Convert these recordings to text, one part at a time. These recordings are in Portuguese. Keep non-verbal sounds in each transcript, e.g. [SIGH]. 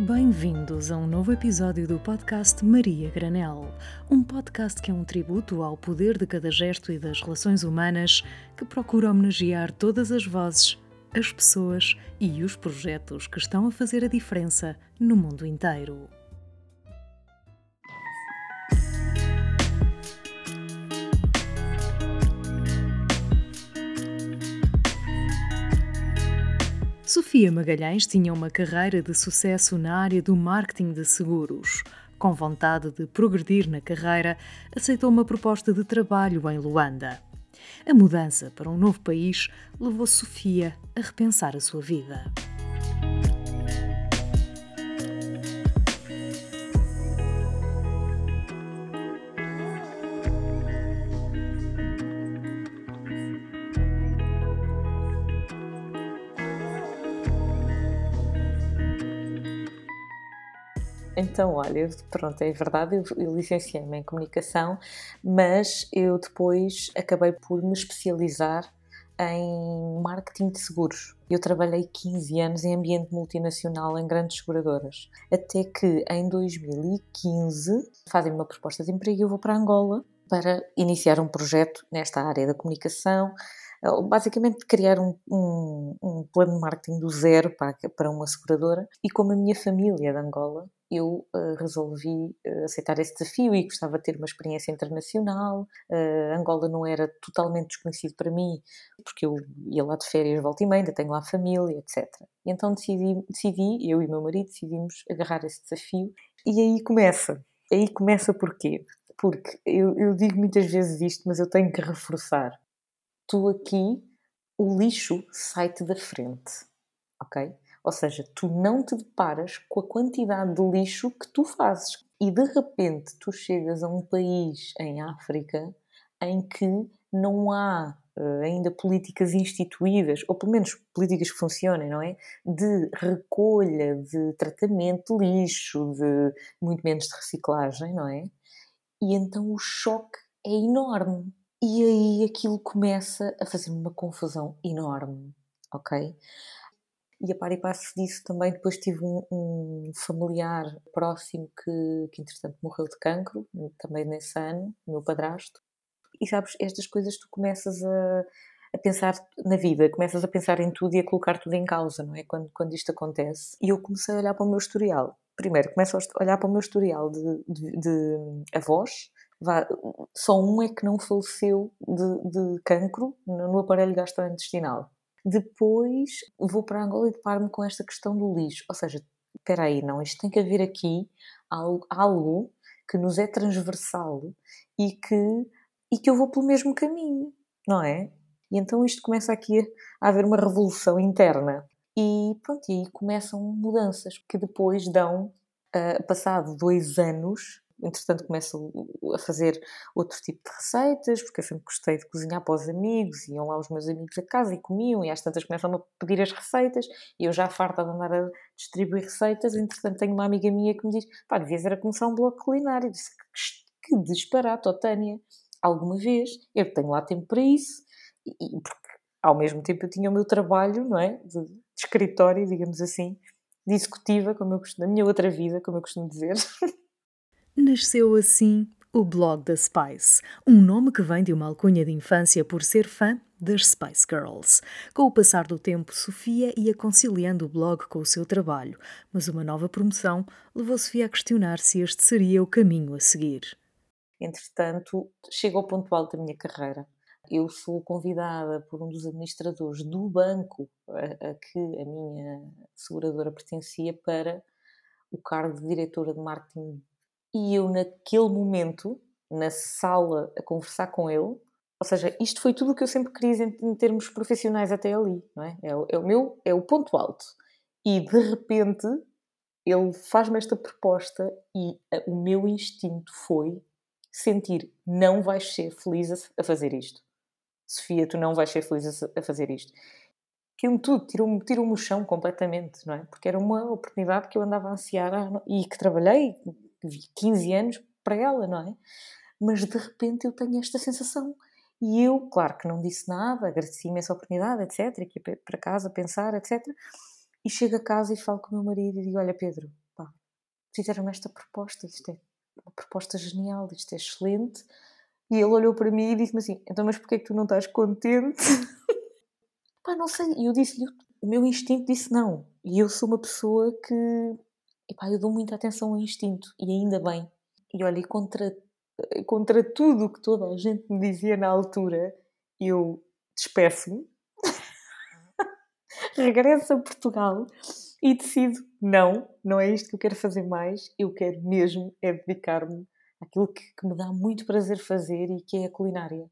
Bem-vindos a um novo episódio do podcast Maria Granel, um podcast que é um tributo ao poder de cada gesto e das relações humanas que procura homenagear todas as vozes, as pessoas e os projetos que estão a fazer a diferença no mundo inteiro. Sofia Magalhães tinha uma carreira de sucesso na área do marketing de seguros. Com vontade de progredir na carreira, aceitou uma proposta de trabalho em Luanda. A mudança para um novo país levou Sofia a repensar a sua vida. Então, olha, pronto, é verdade, eu, eu licenciei-me em comunicação, mas eu depois acabei por me especializar em marketing de seguros. Eu trabalhei 15 anos em ambiente multinacional em grandes seguradoras, até que em 2015 fazem uma proposta de emprego e eu vou para Angola para iniciar um projeto nesta área da comunicação, basicamente criar um, um, um, plano de marketing do zero para, para uma seguradora e como a minha família é de Angola eu uh, resolvi uh, aceitar esse desafio e gostava de ter uma experiência internacional. Uh, Angola não era totalmente desconhecido para mim, porque eu ia lá de férias, volta e meia, ainda tenho lá família, etc. E então decidi, decidi, eu e meu marido decidimos agarrar esse desafio e aí começa. Aí começa porquê? Porque eu, eu digo muitas vezes isto, mas eu tenho que reforçar. Tu aqui, o lixo sai-te da frente, ok? Ou seja, tu não te deparas com a quantidade de lixo que tu fazes. E de repente tu chegas a um país em África em que não há uh, ainda políticas instituídas, ou pelo menos políticas que funcionem, não é? De recolha, de tratamento de lixo, de muito menos de reciclagem, não é? E então o choque é enorme. E aí aquilo começa a fazer uma confusão enorme, ok? E a par e passo disso também depois tive um, um, familiar próximo que, que entretanto morreu de cancro, também nesse ano, meu padrasto. E sabes, estas coisas tu começas a, a pensar na vida, começas a pensar em tudo e a colocar tudo em causa, não é? Quando, quando isto acontece. E eu comecei a olhar para o meu historial. Primeiro, começo a olhar para o meu historial de, de, de avós, só um é que não faleceu de, de cancro no aparelho gastrointestinal. Depois vou para Angola e deparo-me com esta questão do lixo. Ou seja, espera aí, não, isto tem que haver aqui algo, algo que nos é transversal e que, e que eu vou pelo mesmo caminho, não é? E então isto começa aqui a, haver uma revolução interna. E pronto, e aí começam mudanças que depois dão, uh, passado dois anos, entretanto começo a fazer outro tipo de receitas, porque eu sempre gostei de cozinhar para os amigos, iam lá os meus amigos a casa e comiam, e às tantas começam a pedir as receitas, e eu já farta de andar a distribuir receitas, entretanto tenho uma amiga minha que me diz, pá, devias era começar um blog culinário, eu disse, que disparate, Tânia, alguma vez, eu tenho lá tempo para isso, e, porque ao mesmo tempo eu tinha o meu trabalho, não é, de, de escritório, digamos assim, de executiva, como eu costumo, na minha outra vida, como eu costumo dizer, [LAUGHS] Nasceu assim o blog da Spice, um nome que vem de uma alcunha de infância por ser fã das Spice Girls. Com o passar do tempo, Sofia ia conciliando o blog com o seu trabalho, mas uma nova promoção levou Sofia a questionar se este seria o caminho a seguir. Entretanto, chega ao ponto alto da minha carreira. Eu sou convidada por um dos administradores do banco a, a que a minha seguradora pertencia para o cargo de diretora de marketing e eu, naquele momento, na sala, a conversar com ele, ou seja, isto foi tudo o que eu sempre queria em, termos profissionais até ali, não é? É o, é o meu, é o ponto alto. E de repente ele faz-me esta proposta e o meu instinto foi sentir não vais ser feliz a, fazer isto. Sofia, tu não vais ser feliz a, fazer isto. Caiu-me tudo, tirou-me tirou o chão completamente, não é? Porque era uma oportunidade que eu andava a ansiar e que trabalhei 15 anos para ela, não é? Mas de repente eu tenho esta sensação. E eu, claro que não disse nada, agradeci imensa oportunidade, etc. Aqui para casa pensar, etc. E chego a casa e falo com o meu marido e digo: Olha, Pedro, fizeram esta proposta, isto é uma proposta genial, isto é excelente. E ele olhou para mim e disse-me assim: Então, mas porquê é que tu não estás contente? [LAUGHS] Pá, não sei. E eu disse-lhe: O meu instinto disse não. E eu sou uma pessoa que. Epá, eu dou muita atenção ao instinto. E ainda bem. E olha, contra, contra tudo o que toda a gente me dizia na altura, eu despeço-me, [LAUGHS] regresso a Portugal e decido: não, não é isto que eu quero fazer mais. Eu quero mesmo é dedicar-me àquilo que, que me dá muito prazer fazer e que é a culinária.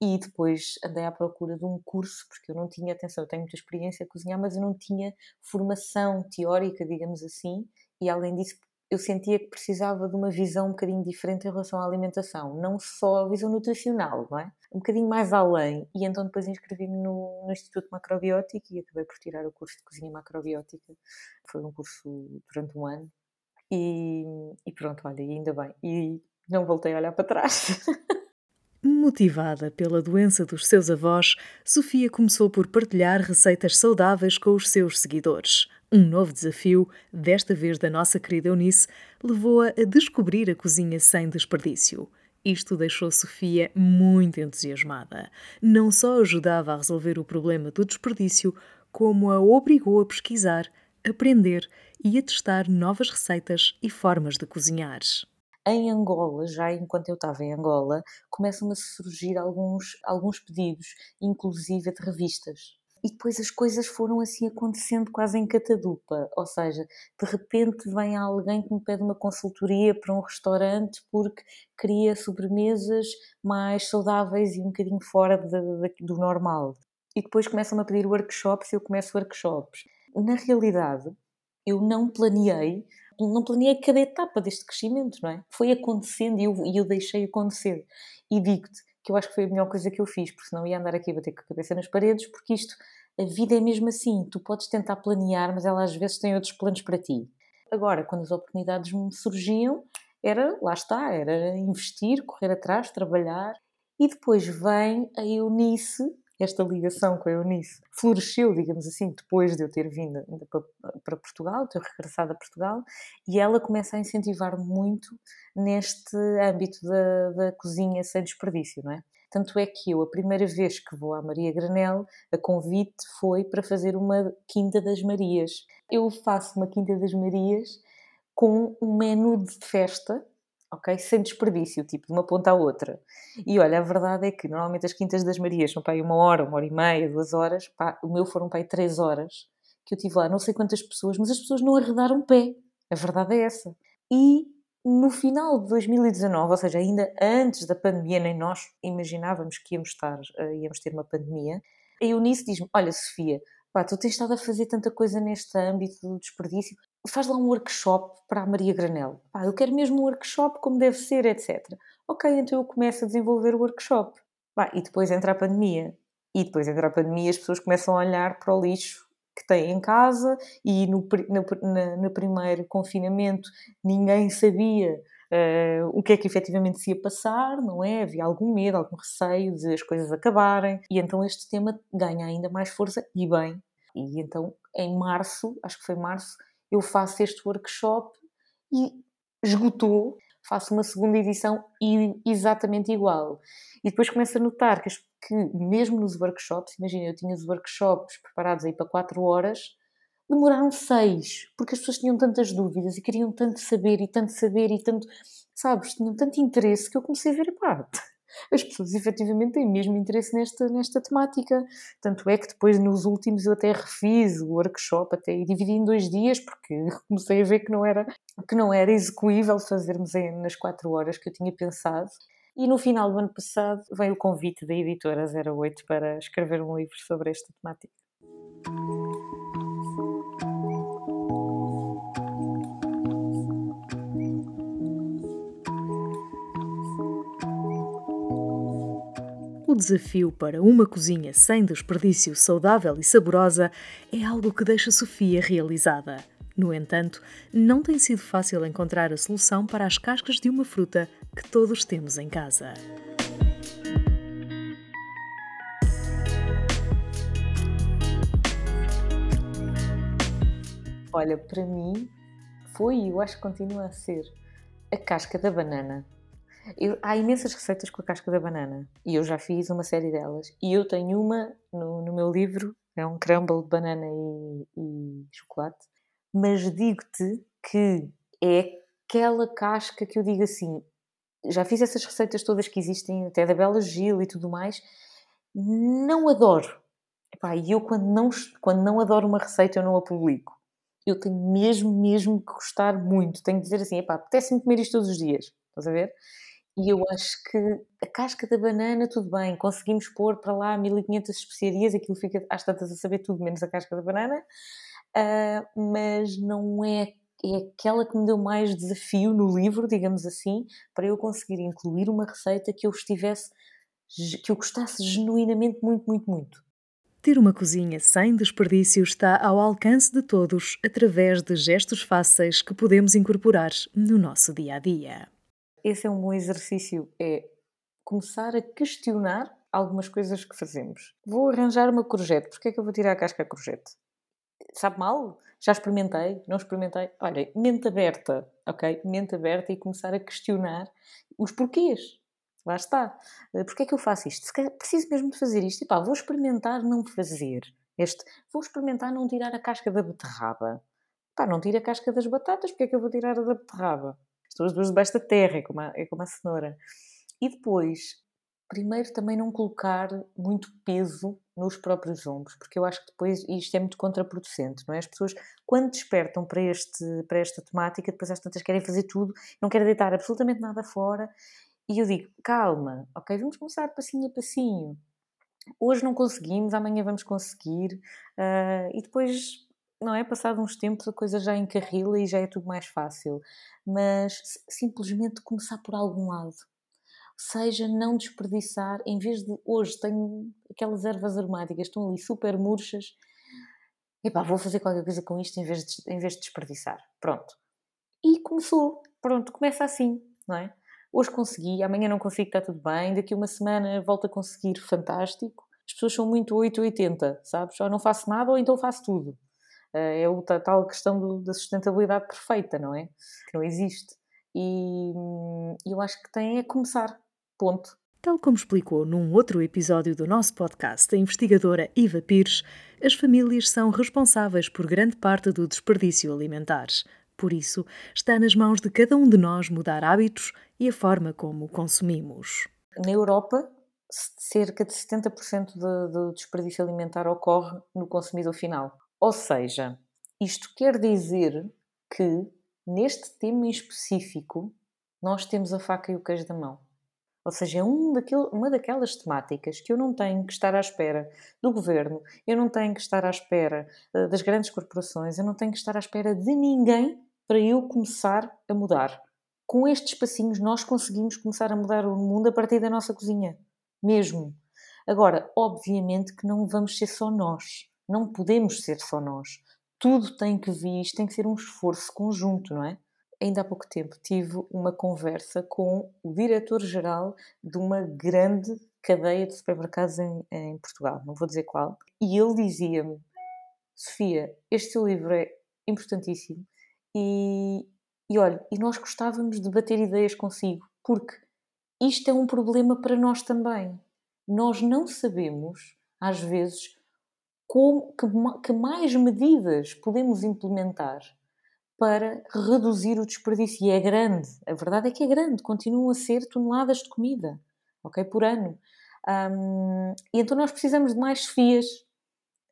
E depois andei à procura de um curso, porque eu não tinha, atenção, eu tenho muita experiência a cozinhar, mas eu não tinha formação teórica, digamos assim, e além disso eu sentia que precisava de uma visão um bocadinho diferente em relação à alimentação, não só a visão nutricional, não é? Um bocadinho mais além. E então depois inscrevi-me no, no, Instituto Macrobiótico e acabei por tirar o curso de cozinha macrobiótica. Foi um curso durante um ano. E, e pronto, olha, ainda bem. E não voltei a olhar para trás. [LAUGHS] Motivada pela doença dos seus avós, Sofia começou por partilhar receitas saudáveis com os seus seguidores. Um novo desafio, desta vez da nossa querida Eunice, levou-a a descobrir a cozinha sem desperdício. Isto deixou Sofia muito entusiasmada. Não só ajudava a resolver o problema do desperdício, como a obrigou a pesquisar, aprender e a testar novas receitas e formas de cozinhar em Angola, já enquanto eu estava em Angola, começam a surgir alguns, alguns pedidos, inclusive de revistas. E depois as coisas foram assim acontecendo quase em catadupa, ou seja, de repente vem alguém que me pede uma consultoria para um restaurante porque queria sobremesas mais saudáveis e um bocadinho fora de, de, do normal. E depois começam a pedir workshops e eu começo workshops. Na realidade, eu não planeei não planeei cada etapa deste crescimento, não é? Foi acontecendo e eu, e eu deixei acontecer. E digo-te que eu acho que foi a melhor coisa que eu fiz, porque senão ia andar aqui a bater com a cabeça nas paredes, porque isto, a vida é mesmo assim. Tu podes tentar planear, mas ela às vezes tem outros planos para ti. Agora, quando as oportunidades me surgiam, era, lá está, era investir, correr atrás, trabalhar. E depois vem a Eunice, esta ligação com a Eunice floresceu, digamos assim, depois de eu ter vindo para Portugal, ter regressado a Portugal, e ela começa a incentivar muito neste âmbito da, da cozinha sem desperdício, não é? Tanto é que eu, a primeira vez que vou à Maria Granel, a convite foi para fazer uma Quinta das Marias. Eu faço uma Quinta das Marias com um menu de festa ok? Sem desperdício, tipo, de uma ponta à outra. E olha, a verdade é que normalmente as Quintas das Marias são para aí uma hora, uma hora e meia, duas horas, pá, o meu foram para aí três horas, que eu tive lá não sei quantas pessoas, mas as pessoas não arredaram pé. A verdade é essa. E no final de 2019, ou seja, ainda antes da pandemia, nem nós imaginávamos que íamos estar, uh, íamos ter uma pandemia, a Eunice diz-me, olha Sofia, pá, tu tens estado a fazer tanta coisa neste âmbito do desperdício, faz lá um workshop para a Maria Granel. Pá, eu quero mesmo um workshop como deve ser, etc. Ok, então eu começo a desenvolver o workshop. Pá, e depois entra a pandemia. E depois entra a pandemia as pessoas começam a olhar para o lixo que têm em casa e no, no, no primeiro confinamento ninguém sabia uh, o que é que efetivamente se ia passar, não é? Havia algum medo, algum receio de as coisas acabarem e então este tema ganha ainda mais força e bem. E então em março, acho que foi março, eu faço este workshop e esgotou, faço uma segunda edição exatamente igual. E depois começo a notar que, que mesmo nos workshops, imagina, eu tinha os workshops preparados aí para 4 horas, demoraram 6, porque as pessoas tinham tantas dúvidas e queriam tanto saber e tanto saber e tanto, sabes, tinham tanto interesse que eu comecei a ver, pá, as pessoas efetivamente têm mesmo interesse nesta, nesta temática. Tanto é que depois, nos últimos, eu até refiz o workshop até, e dividi em dois dias, porque [LAUGHS] comecei a ver que não era, que não era execuível fazermos nas quatro horas que eu tinha pensado. E no final do ano passado veio o convite da editora 08 para escrever um livro sobre esta temática. Desafio para uma cozinha sem desperdício saudável e saborosa é algo que deixa Sofia realizada. No entanto, não tem sido fácil encontrar a solução para as cascas de uma fruta que todos temos em casa. Olha, para mim foi e eu acho que continua a ser a casca da banana. Eu, há imensas receitas com a casca da banana e eu já fiz uma série delas. E eu tenho uma no, no meu livro, é um crumble de banana e, e chocolate. Mas digo-te que é aquela casca que eu digo assim: já fiz essas receitas todas que existem, até da Bela Gil e tudo mais, não adoro. E eu, quando não, quando não adoro uma receita, eu não a publico. Eu tenho mesmo, mesmo que gostar muito. Tenho que dizer assim: epá, apetece-me comer isto todos os dias. Estás a ver? E eu acho que a casca da banana, tudo bem, conseguimos pôr para lá 1500 especiarias, aquilo fica às tantas a saber tudo, menos a casca da banana, uh, mas não é, é aquela que me deu mais desafio no livro, digamos assim, para eu conseguir incluir uma receita que eu estivesse, que eu gostasse genuinamente muito, muito, muito. Ter uma cozinha sem desperdício está ao alcance de todos através de gestos fáceis que podemos incorporar no nosso dia a dia esse é um bom exercício, é começar a questionar algumas coisas que fazemos. Vou arranjar uma courgette, porquê é que eu vou tirar a casca da courgette? Sabe mal? Já experimentei? Não experimentei? Olha, mente aberta, ok? Mente aberta e começar a questionar os porquês. Lá está. Eh, porquê é que eu faço isto? Se preciso mesmo de fazer isto. E pá, vou experimentar não fazer. Este, vou experimentar não tirar a casca da beterraba. Pá, não tira a casca das batatas, porque é que eu vou tirar a da beterraba? Estão as duas debaixo da terra, é como, a, é como a cenoura. E depois, primeiro também não colocar muito peso nos próprios ombros, porque eu acho que depois isto é muito contraproducente, não é? As pessoas, quando despertam para, este, para esta temática, depois às tantas querem fazer tudo, não querem deitar absolutamente nada fora. E eu digo, calma, ok, vamos começar passinho a passinho. Hoje não conseguimos, amanhã vamos conseguir. Uh, e depois não é? Passado uns tempos a coisa já encarrila e já é tudo mais fácil. Mas simplesmente começar por algum lado. Seja não desperdiçar, em vez de hoje tenho aquelas ervas aromáticas, estão ali super murchas, epá, vou fazer qualquer coisa com isto em vez de, em vez de desperdiçar. Pronto. E começou. Pronto, começa assim, não é? Hoje consegui, amanhã não consigo, está tudo bem, daqui uma semana volto a conseguir, fantástico. As pessoas são muito 880, sabes? Ou não faço nada ou então faço tudo. Eh, é o tal questão do, da sustentabilidade perfeita, não é? Que não existe. E hum, eu acho que tem é começar. Ponto. Tal como explicou num outro episódio do nosso podcast a investigadora Iva Pires, as famílias são responsáveis por grande parte do desperdício alimentar. Por isso, está nas mãos de cada um de nós mudar hábitos e a forma como consumimos. Na Europa, cerca de 70% do desperdício alimentar ocorre no consumidor final. Ou seja, isto quer dizer que neste tema em específico nós temos a faca e o queijo da mão. Ou seja, é um uma daquelas temáticas que eu não tenho que estar à espera do governo, eu não tenho que estar à espera uh, das grandes corporações, eu não tenho que estar à espera de ninguém para eu começar a mudar. Com estes passinhos, nós conseguimos começar a mudar o mundo a partir da nossa cozinha. Mesmo. Agora, obviamente que não vamos ser só nós. Não podemos ser só nós. Tudo tem que vir, isto tem que ser um esforço conjunto, não é? Ainda há pouco tempo tive uma conversa com o diretor-geral de uma grande cadeia de supermercados em, em Portugal, não vou dizer qual, e ele dizia-me: Sofia, este seu livro é importantíssimo e, e olha, e nós gostávamos de bater ideias consigo, porque isto é um problema para nós também. Nós não sabemos, às vezes, como, que, que mais medidas podemos implementar para reduzir o desperdício. E é grande, a verdade é que é grande, continuam a ser toneladas de comida, ok, por ano. Um, e então nós precisamos de mais Sofias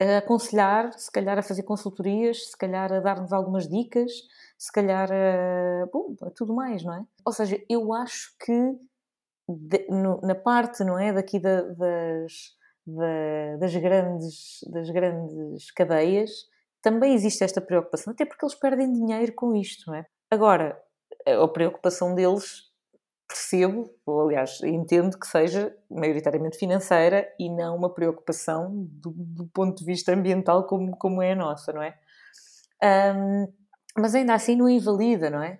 a aconselhar, se calhar a fazer consultorias, se calhar a dar-nos algumas dicas, se calhar a, bom, a tudo mais, não é? Ou seja, eu acho que de, no, na parte, não é, daqui da, das da, das, grandes, das grandes cadeias, também existe esta preocupação, até porque eles perdem dinheiro com isto, não é? Agora, a preocupação deles, percebo, ou aliás, entendo que seja maioritariamente financeira e não uma preocupação do, do ponto de vista ambiental como, como é a nossa, não é? Um, mas ainda assim não invalida, não é?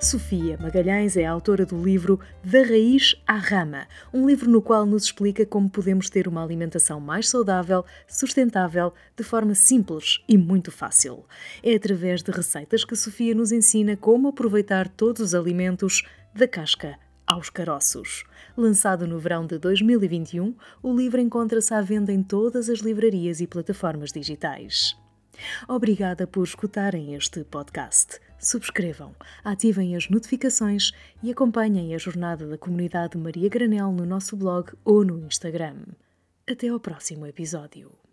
Sofia Magalhães é autora do livro Da Raiz à Rama, um livro no qual nos explica como podemos ter uma alimentação mais saudável, sustentável, de forma simples e muito fácil. É através de receitas que Sofia nos ensina como aproveitar todos os alimentos, da casca aos caroços. Lançado no verão de 2021, o livro encontra-se à venda em todas as livrarias e plataformas digitais. Obrigada por escutarem este podcast. Subscrevam, ativem as notificações e acompanhem a jornada da comunidade Maria Granel no nosso blog ou no Instagram. Até ao próximo episódio.